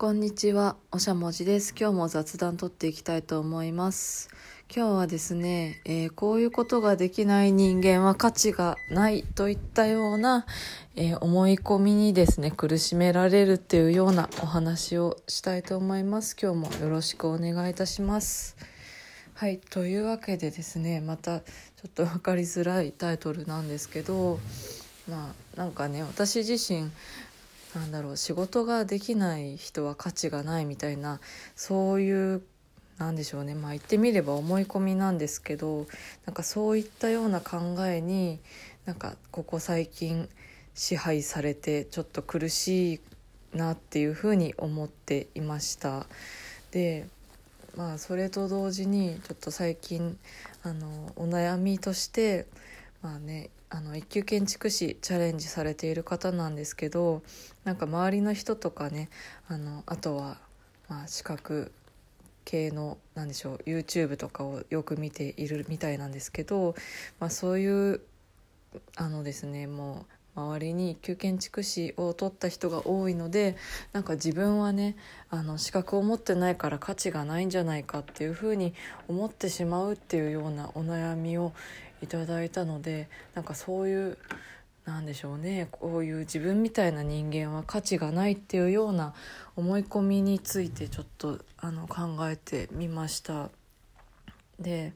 こんにちは、おしゃもじです。今日も雑談取っていきたいと思います。今日はですね、えーこういうことができない人間は価値がないといったような、えー思い込みにですね、苦しめられるっていうようなお話をしたいと思います。今日もよろしくお願いいたします。はい、というわけでですね、またちょっと分かりづらいタイトルなんですけど、まあなんかね、私自身なんだろう仕事ができない人は価値がないみたいなそういうなんでしょうねまあ言ってみれば思い込みなんですけどなんかそういったような考えになんかここ最近支配されてちょっと苦しいなっていうふうに思っていました。でまあそれと同時にちょっと最近あのお悩みとしてまあねあの一級建築士チャレンジされている方なんですけどなんか周りの人とかねあのあとはまあ資格系のなんでしょう YouTube とかをよく見ているみたいなんですけど、まあ、そういうあのですねもう周りに一級建築士を取った人が多いのでなんか自分はねあの資格を持ってないから価値がないんじゃないかっていうふうに思ってしまうっていうようなお悩みをいただいたのでなんかそういうなんでしょうねこういう自分みたいな人間は価値がないっていうような思い込みについてちょっとあの考えてみました。で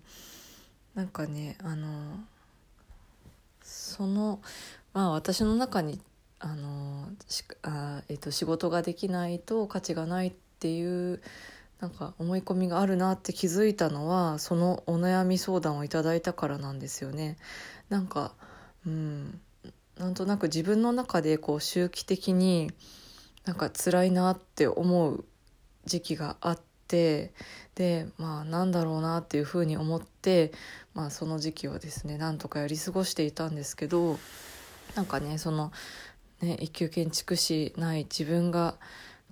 なんかねあのそのまあ私の中にあのしあ、えっと仕事ができないと価値がないっていうなんか思い込みがあるなって気づいたのはそのお悩み相談をいただいたからなんですよね。なんかうんなんとなく自分の中でこう周期的になんか辛いなって思う時期があってでまあなんだろうなっていうふうに思って、まあ、その時期をですねなんとかやり過ごしていたんですけどなんかねそのね一級建築士ない自分が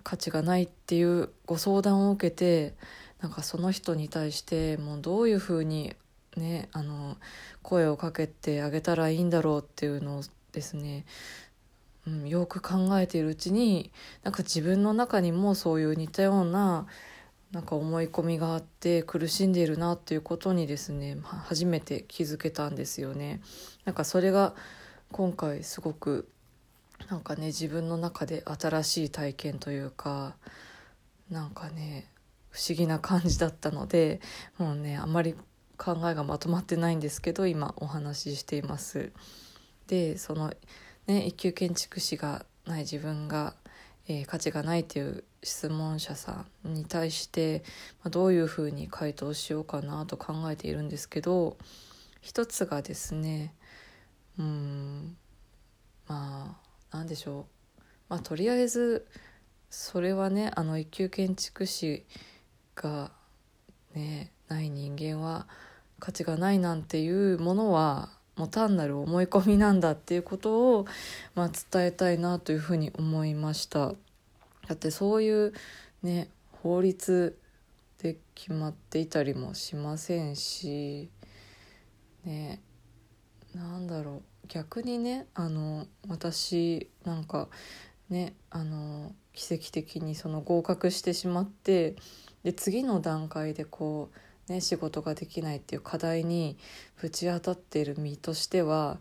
価値がないっていうご相談を受けてなんかその人に対してもうどういうふうにねあの声をかけてあげたらいいんだろうっていうのをですね、うん、よく考えているうちになんか自分の中にもそういう似たようななんか思い込みがあって苦しんでいるなっていうことにですね初めて気づけたんですよね。なんかそれが今回すごくなんかね自分の中で新しい体験というかなんかね不思議な感じだったのでもうねあんまり考えがまとまってないんですけど今お話ししています。でそのね一級建築士がない自分が、えー価値がないという質問者さんに対して、まあ、どういうふうに回答しようかなと考えているんですけど一つがですねうんまあなんでしょうまあとりあえずそれはねあの一級建築士がねない人間は価値がないなんていうものはもう単なる思い込みなんだっていうことを、まあ、伝えたいなというふうに思いました。だってそういうね法律で決まっていたりもしませんしねなんだろう逆にねあの私なんかねあの奇跡的にその合格してしまってで次の段階でこう、ね、仕事ができないっていう課題にぶち当たってる身としては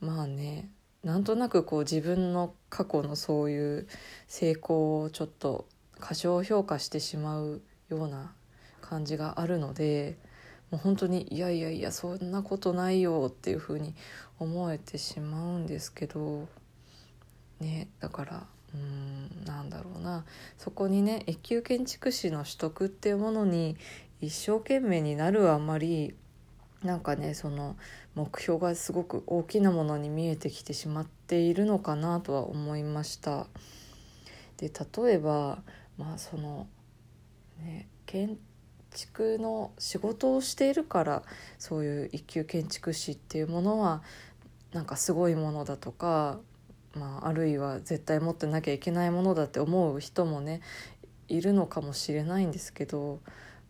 まあねなんとなくこう自分の過去のそういう成功をちょっと過小評価してしまうような感じがあるのでもう本当にいやいやいやそんなことないよっていうふうに思えてしまうんですけどねだからうんなんだろうなそこにね一級建築士の取得っていうものに一生懸命になるあまりなんかねその目標がすごく大きなものに見えてきてしまっているのかなとは思いました。で例えばまあそのね建築の仕事をしているからそういう一級建築士っていうものはなんかすごいものだとか、まあ、あるいは絶対持ってなきゃいけないものだって思う人もねいるのかもしれないんですけど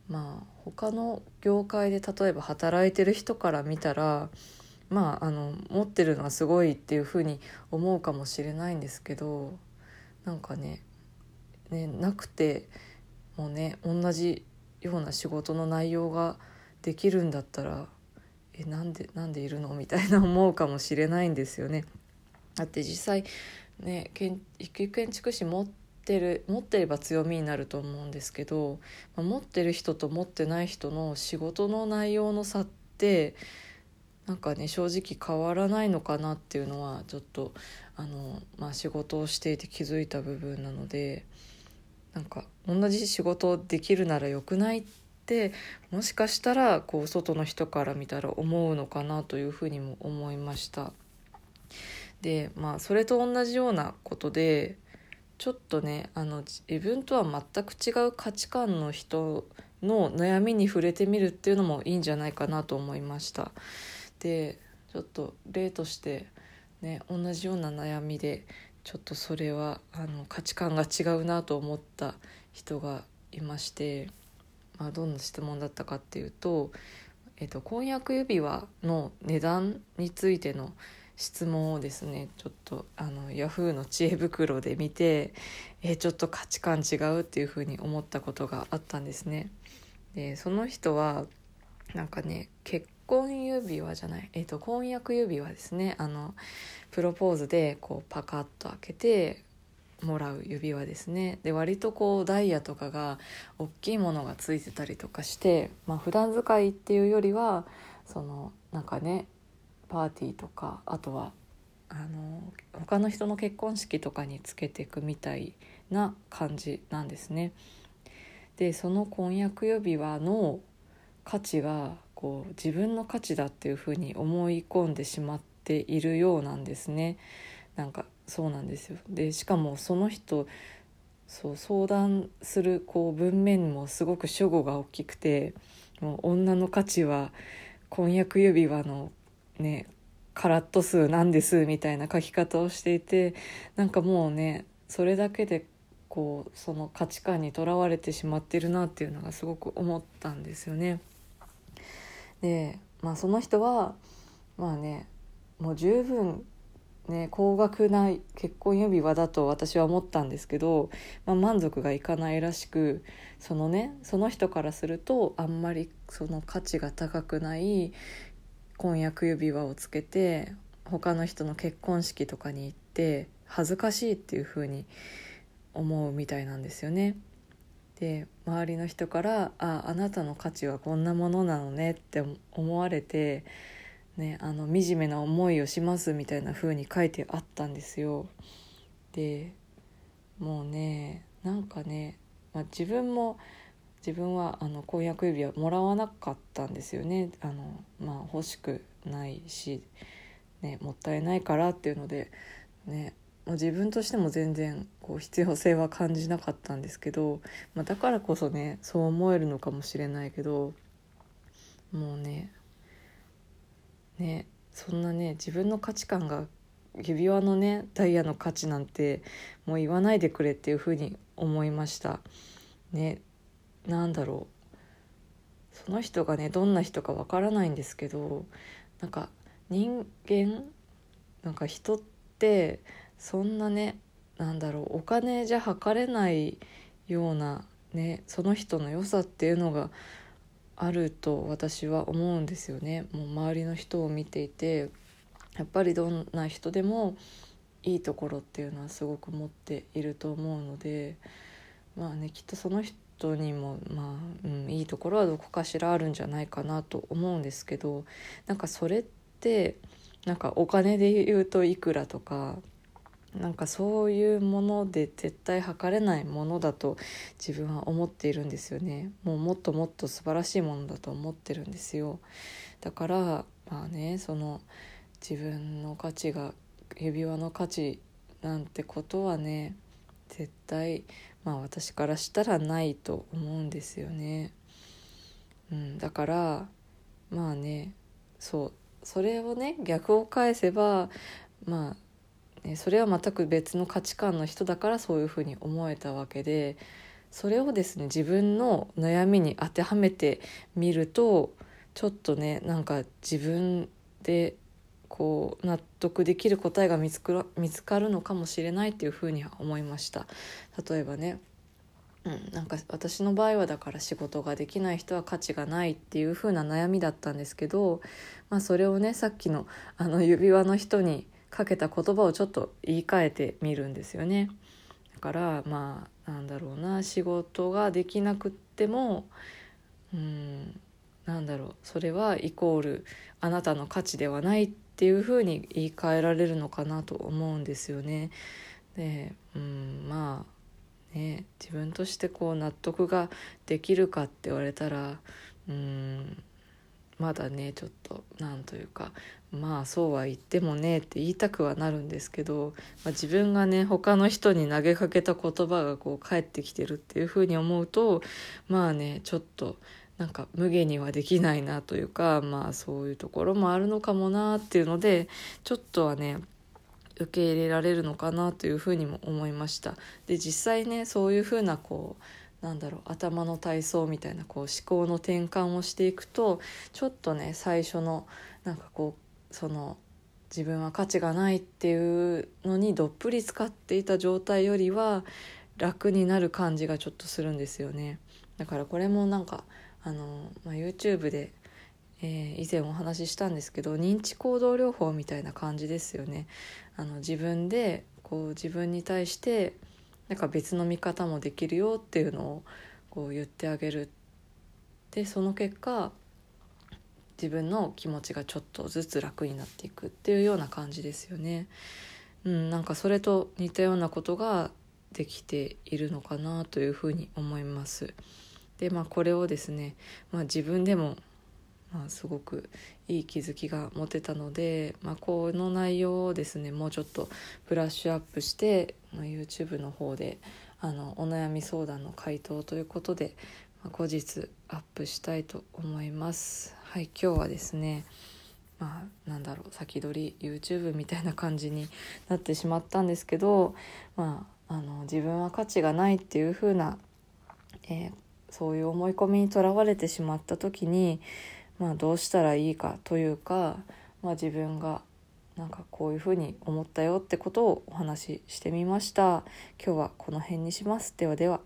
まあ他の業界で例えば働いてる人から見たらまああの持ってるのはすごいっていうふうに思うかもしれないんですけどなんかねね、なくてもうね同じような仕事の内容ができるんだったらえなんでなんでいるの？みたいな思うかもしれないんですよね。だって実際ね一級建築士持ってる持ってれば強みになると思うんですけど、ま、持ってる人と持ってない人の仕事の内容の差ってなんかね正直変わらないのかなっていうのはちょっとあの、まあ、仕事をしていて気づいた部分なのでなんか同じ仕事できるならよくないってもしかしたらこう外の人から見たら思うのかなというふうにも思いました。でまあそれと同じようなことでちょっとねあの自分とは全く違う価値観の人の悩みに触れてみるっていうのもいいんじゃないかなと思いました。でちょっと例としてね同じような悩みでちょっとそれはあの価値観が違うなと思った人がいまして、まあ、どんな質問だったかっていうと、えっと、婚約指輪の値段についての質問をですねちょっとあのヤフーの知恵袋で見てえちょっと価値観違うっていうふうに思ったことがあったんですね。でその人はなんかね結婚指輪じゃない、えーと、婚約指輪ですねあのプロポーズでこうパカッと開けてもらう指輪ですねで割とこうダイヤとかが大きいものがついてたりとかしてまあ普段使いっていうよりはそのなんかねパーティーとかあとはあの他の人の結婚式とかにつけていくみたいな感じなんですね。でその婚約指輪の価値がこう自分の価値だっていうふうに思い込んでしまっているようなんですね。なんかそうなんですよでしかもその人そう相談するこう文面もすごく主語が大きくてもう女の価値は婚約指輪のねカラット数なんですみたいな書き方をしていてなんかもうねそれだけでこうその価値観にとらわれてしまってるなっていうのがすごく思ったんですよね。でまあその人はまあねもう十分ね高額な結婚指輪だと私は思ったんですけど、まあ、満足がいかないらしくそのねその人からするとあんまりその価値が高くない婚約指輪をつけて他の人の結婚式とかに行って恥ずかしいっていう風に思うみたいなんですよね。で周りの人から「ああなたの価値はこんなものなのね」って思われて、ね、あの惨めな思いをしますみたいな風に書いてあったんですよ。でもうねなんかね、まあ、自分も自分はあの婚約指輪もらわなかったんですよねあの、まあ、欲しくないし、ね、もったいないからっていうので、ね、自分としても全然こう必要性は感じなかったんですけど、まあ、だからこそねそう思えるのかもしれないけどもうねねそんなね自分の価値観が指輪のねダイヤの価値なんてもう言わないでくれっていうふうに思いました。ねなんだろうその人がねどんな人かわからないんですけどなんか人間なんか人ってそんなねなんだろうお金じゃ測れないようなねその人の良さっていうのがあると私は思うんですよね。もう周りの人を見ていてやっぱりどんな人でもいいところっていうのはすごく持っていると思うのでまあねきっとその人にもまあ、うん、いいところはどこかしらあるんじゃないかなと思うんですけどなんかそれってなんかお金で言うといくらとかなんかそういうもので絶対測れないものだと自分は思っているんですよねもうもっともっと素晴らしいものだと思ってるんですよだからまあねその自分の価値が指輪の価値なんてことはね絶対まあ私からしたらないと思うんですよね。うん、だからまあねそうそれをね逆を返せばまあ、ね、それは全く別の価値観の人だからそういうふうに思えたわけでそれをですね自分の悩みに当てはめてみるとちょっとねなんか自分でこう納得できる答えが見つか見つかるのかもしれないっていうふうには思いました。例えばねうん、なんか私の場合はだから仕事ができない人は価値がないっていう風な悩みだったんですけど、まあ、それをねさっきのあの指輪の人にかけた言葉をちょっと言い換えてみるんですよね。だからまあなんだろうな仕事ができなくってもうんなんだろうそれはイコールあなたの価値ではないっていうふうに言い換えられるのかなと思うんですよね。でうんまあね、自分としてこう納得ができるかって言われたらうんまだねちょっとなんというかまあそうは言ってもねって言いたくはなるんですけど、まあ、自分がね他の人に投げかけた言葉がこう返ってきてるっていうふうに思うとまあねちょっとなんか無限にはできないなというかまあそういうところもあるのかもなっていうのでちょっとはね受け入れられるのかなというふうにも思いました。で実際ねそういうふうなこうなんだろう頭の体操みたいなこう思考の転換をしていくとちょっとね最初のなんかこうその自分は価値がないっていうのにどっぷり使っていた状態よりは楽になる感じがちょっとするんですよね。だからこれもなんかあの、まあ、YouTube でえー、以前お話ししたんですけど認知行動療法みたいな感じですよね。あの自分でこう自分に対してなんか別の見方もできるよっていうのをこう言ってあげるでその結果自分の気持ちがちょっとずつ楽になっていくっていうような感じですよね。うん、なんかそれと似たようなことができているのかなというふうに思います。でまあこれをですね、まあ、自分でもまあ、すごくいい気づきが持てたので、まあ、この内容をですねもうちょっとブラッシュアップして、まあ、YouTube の方であのお悩み相談の回答ということで、ま、後日アップしたいと思います。はい、今日はですねまあ、なんだろう先取り YouTube みたいな感じになってしまったんですけど、まあ、あの自分は価値がないっていう風な、えー、そういう思い込みにとらわれてしまった時にまあ、どうしたらいいかというか、まあ、自分がなんかこういうふうに思ったよってことをお話ししてみました。今日はこの辺にします。ではでは。